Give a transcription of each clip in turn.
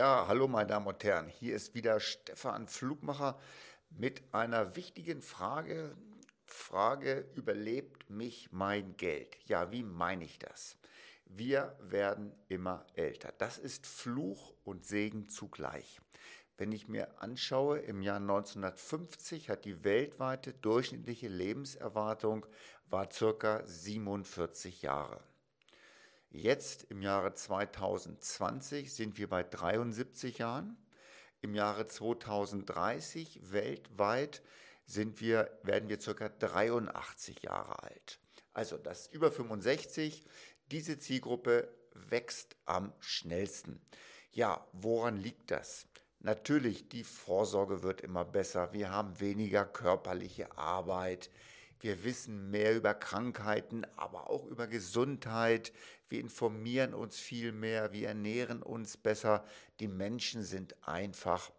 Ja, hallo meine Damen und Herren, hier ist wieder Stefan Flugmacher mit einer wichtigen Frage. Frage, überlebt mich mein Geld? Ja, wie meine ich das? Wir werden immer älter. Das ist Fluch und Segen zugleich. Wenn ich mir anschaue, im Jahr 1950 hat die weltweite durchschnittliche Lebenserwartung war circa 47 Jahre. Jetzt im Jahre 2020 sind wir bei 73 Jahren. Im Jahre 2030 weltweit sind wir, werden wir ca. 83 Jahre alt. Also das über 65, diese Zielgruppe wächst am schnellsten. Ja, woran liegt das? Natürlich, die Vorsorge wird immer besser. Wir haben weniger körperliche Arbeit. Wir wissen mehr über Krankheiten, aber auch über Gesundheit. Wir informieren uns viel mehr, wir ernähren uns besser. Die Menschen sind einfach,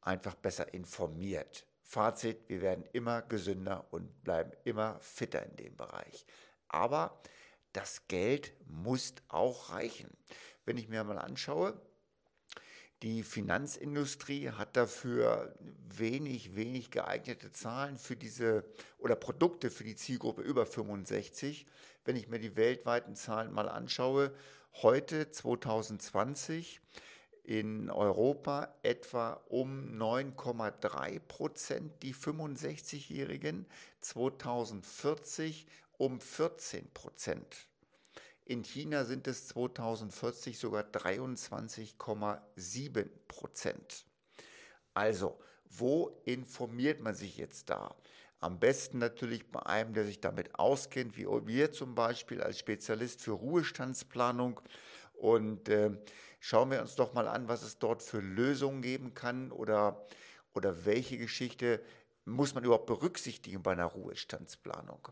einfach besser informiert. Fazit, wir werden immer gesünder und bleiben immer fitter in dem Bereich. Aber das Geld muss auch reichen. Wenn ich mir mal anschaue, die Finanzindustrie hat dafür wenig, wenig geeignete Zahlen für diese oder Produkte für die Zielgruppe über 65. Wenn ich mir die weltweiten Zahlen mal anschaue, heute 2020 in Europa etwa um 9,3 Prozent die 65-Jährigen, 2040 um 14 Prozent. In China sind es 2040 sogar 23,7 Prozent. Also, wo informiert man sich jetzt da? Am besten natürlich bei einem, der sich damit auskennt, wie wir zum Beispiel als Spezialist für Ruhestandsplanung. Und äh, schauen wir uns doch mal an, was es dort für Lösungen geben kann oder, oder welche Geschichte muss man überhaupt berücksichtigen bei einer Ruhestandsplanung.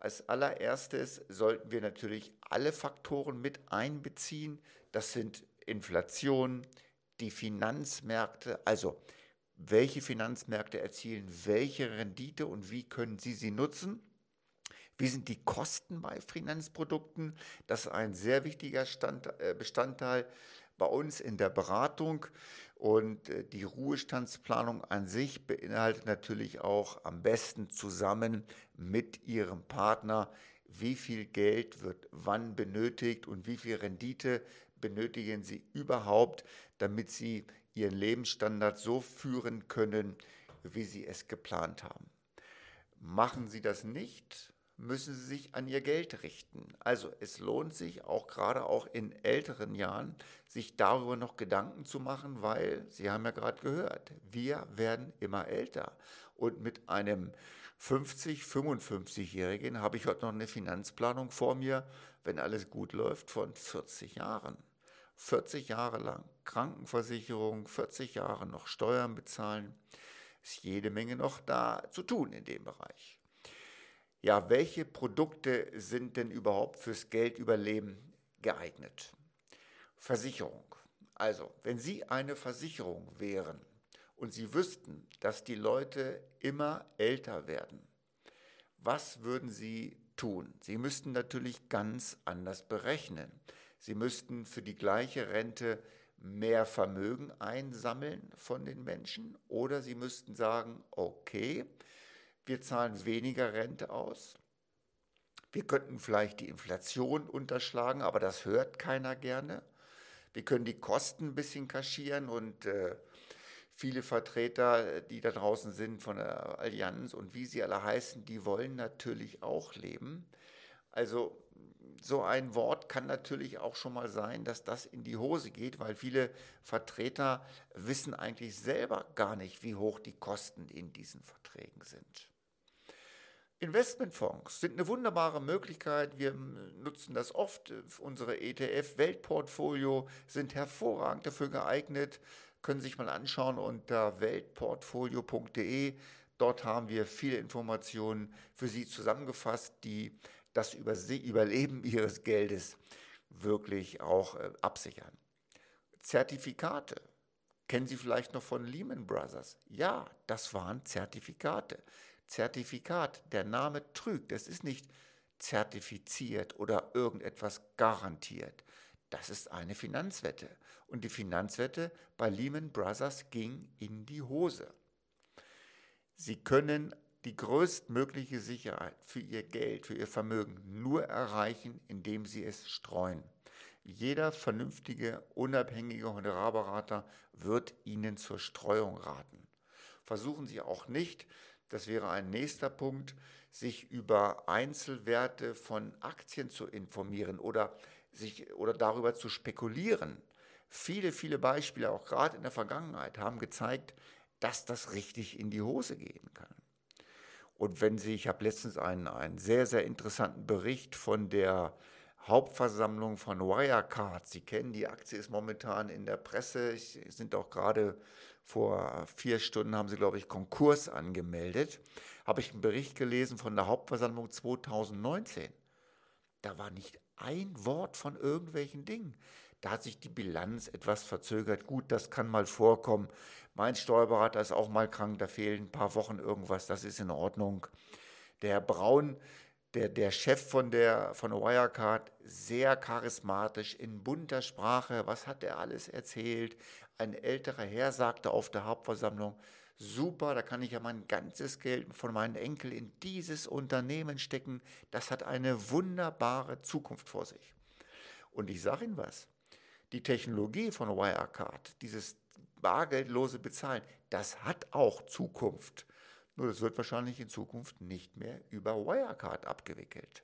Als allererstes sollten wir natürlich alle Faktoren mit einbeziehen. Das sind Inflation, die Finanzmärkte, also welche Finanzmärkte erzielen welche Rendite und wie können Sie sie nutzen. Wie sind die Kosten bei Finanzprodukten? Das ist ein sehr wichtiger Stand, äh, Bestandteil bei uns in der Beratung. Und äh, die Ruhestandsplanung an sich beinhaltet natürlich auch am besten zusammen mit Ihrem Partner, wie viel Geld wird wann benötigt und wie viel Rendite benötigen Sie überhaupt, damit Sie Ihren Lebensstandard so führen können, wie Sie es geplant haben. Machen Sie das nicht, müssen sie sich an ihr Geld richten. Also es lohnt sich auch gerade auch in älteren Jahren, sich darüber noch Gedanken zu machen, weil, Sie haben ja gerade gehört, wir werden immer älter. Und mit einem 50, 55-Jährigen habe ich heute noch eine Finanzplanung vor mir, wenn alles gut läuft, von 40 Jahren. 40 Jahre lang Krankenversicherung, 40 Jahre noch Steuern bezahlen, ist jede Menge noch da zu tun in dem Bereich ja, welche Produkte sind denn überhaupt fürs Geldüberleben geeignet? Versicherung. Also, wenn Sie eine Versicherung wären und Sie wüssten, dass die Leute immer älter werden, was würden Sie tun? Sie müssten natürlich ganz anders berechnen. Sie müssten für die gleiche Rente mehr Vermögen einsammeln von den Menschen oder Sie müssten sagen, okay, wir zahlen weniger Rente aus. Wir könnten vielleicht die Inflation unterschlagen, aber das hört keiner gerne. Wir können die Kosten ein bisschen kaschieren und äh, viele Vertreter, die da draußen sind von der Allianz und wie sie alle heißen, die wollen natürlich auch leben. Also so ein Wort kann natürlich auch schon mal sein, dass das in die Hose geht, weil viele Vertreter wissen eigentlich selber gar nicht, wie hoch die Kosten in diesen Verträgen sind. Investmentfonds sind eine wunderbare Möglichkeit. Wir nutzen das oft. Unsere ETF-Weltportfolio sind hervorragend dafür geeignet. Können Sie sich mal anschauen unter weltportfolio.de. Dort haben wir viele Informationen für Sie zusammengefasst, die das Überleben Ihres Geldes wirklich auch äh, absichern. Zertifikate. Kennen Sie vielleicht noch von Lehman Brothers? Ja, das waren Zertifikate. Zertifikat, der Name trügt. Es ist nicht zertifiziert oder irgendetwas garantiert. Das ist eine Finanzwette. Und die Finanzwette bei Lehman Brothers ging in die Hose. Sie können die größtmögliche Sicherheit für ihr Geld, für ihr Vermögen nur erreichen, indem sie es streuen. Jeder vernünftige, unabhängige Honorarberater wird Ihnen zur Streuung raten. Versuchen Sie auch nicht, das wäre ein nächster Punkt, sich über Einzelwerte von Aktien zu informieren oder, sich, oder darüber zu spekulieren. Viele, viele Beispiele, auch gerade in der Vergangenheit, haben gezeigt, dass das richtig in die Hose gehen kann. Und wenn Sie, ich habe letztens einen, einen sehr, sehr interessanten Bericht von der Hauptversammlung von Wirecard. Sie kennen, die Aktie ist momentan in der Presse. Sie sind auch gerade vor vier Stunden, haben sie, glaube ich, Konkurs angemeldet. Habe ich einen Bericht gelesen von der Hauptversammlung 2019. Da war nicht ein Wort von irgendwelchen Dingen. Da hat sich die Bilanz etwas verzögert. Gut, das kann mal vorkommen. Mein Steuerberater ist auch mal krank, da fehlen ein paar Wochen irgendwas, das ist in Ordnung. Der Herr Braun, der, der Chef von, der, von Wirecard, sehr charismatisch, in bunter Sprache, was hat er alles erzählt? Ein älterer Herr sagte auf der Hauptversammlung, super, da kann ich ja mein ganzes Geld von meinen Enkeln in dieses Unternehmen stecken, das hat eine wunderbare Zukunft vor sich. Und ich sage Ihnen was, die Technologie von Wirecard, dieses bargeldlose Bezahlen, das hat auch Zukunft. Nur das wird wahrscheinlich in Zukunft nicht mehr über Wirecard abgewickelt.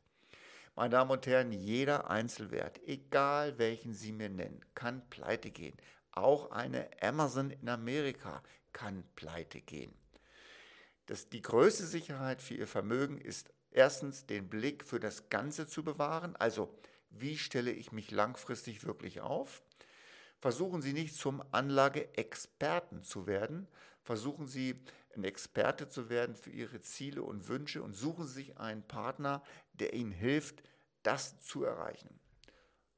Meine Damen und Herren, jeder Einzelwert, egal welchen Sie mir nennen, kann pleite gehen. Auch eine Amazon in Amerika kann pleite gehen. Das, die größte Sicherheit für Ihr Vermögen ist erstens den Blick für das Ganze zu bewahren, also wie stelle ich mich langfristig wirklich auf. Versuchen Sie nicht zum Anlageexperten zu werden, versuchen Sie ein Experte zu werden für Ihre Ziele und Wünsche und suchen Sie sich einen Partner, der Ihnen hilft, das zu erreichen.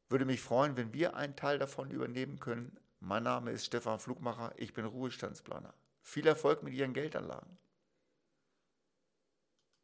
Würde mich freuen, wenn wir einen Teil davon übernehmen können. Mein Name ist Stefan Flugmacher, ich bin Ruhestandsplaner. Viel Erfolg mit Ihren Geldanlagen.